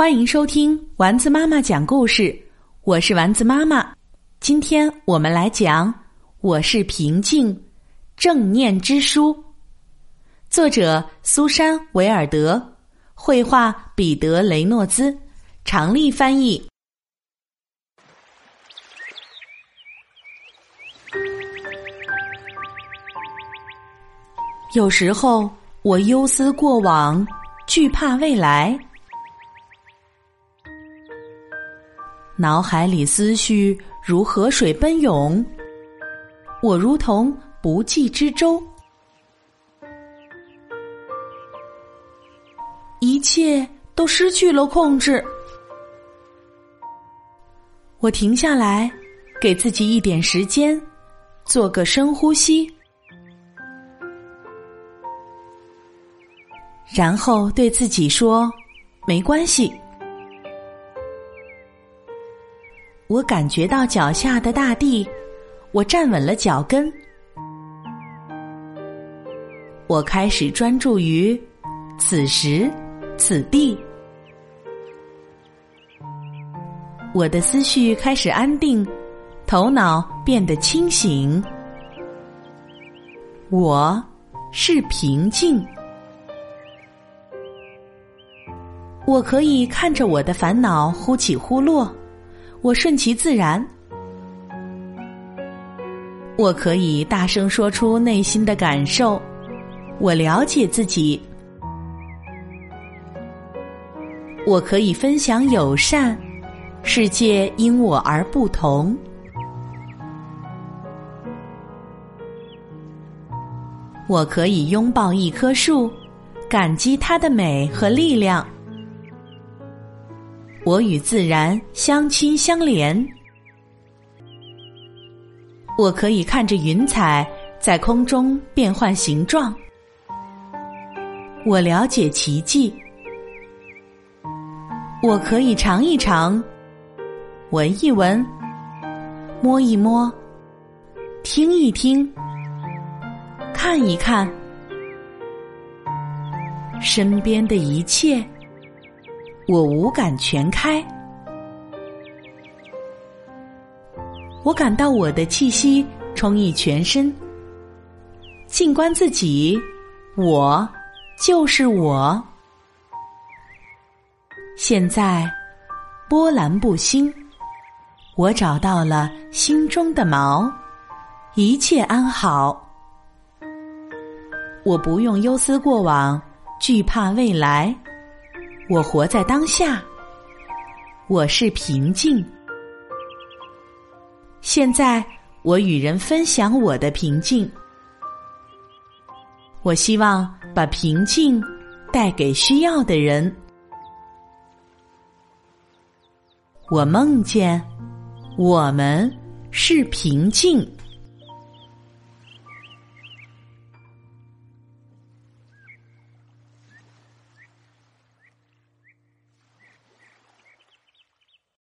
欢迎收听丸子妈妈讲故事，我是丸子妈妈。今天我们来讲《我是平静正念之书》，作者苏珊·维尔德，绘画彼得·雷诺兹，常丽翻译。有时候我忧思过往，惧怕未来。脑海里思绪如河水奔涌，我如同不济之舟，一切都失去了控制。我停下来，给自己一点时间，做个深呼吸，然后对自己说：“没关系。”我感觉到脚下的大地，我站稳了脚跟。我开始专注于此时此地，我的思绪开始安定，头脑变得清醒。我是平静，我可以看着我的烦恼忽起忽落。我顺其自然，我可以大声说出内心的感受。我了解自己，我可以分享友善。世界因我而不同，我可以拥抱一棵树，感激它的美和力量。我与自然相亲相连，我可以看着云彩在空中变换形状。我了解奇迹，我可以尝一尝，闻一闻，摸一摸，听一听，看一看，身边的一切。我五感全开，我感到我的气息充溢全身。静观自己，我就是我。现在波澜不兴，我找到了心中的锚，一切安好。我不用忧思过往，惧怕未来。我活在当下，我是平静。现在我与人分享我的平静，我希望把平静带给需要的人。我梦见我们是平静。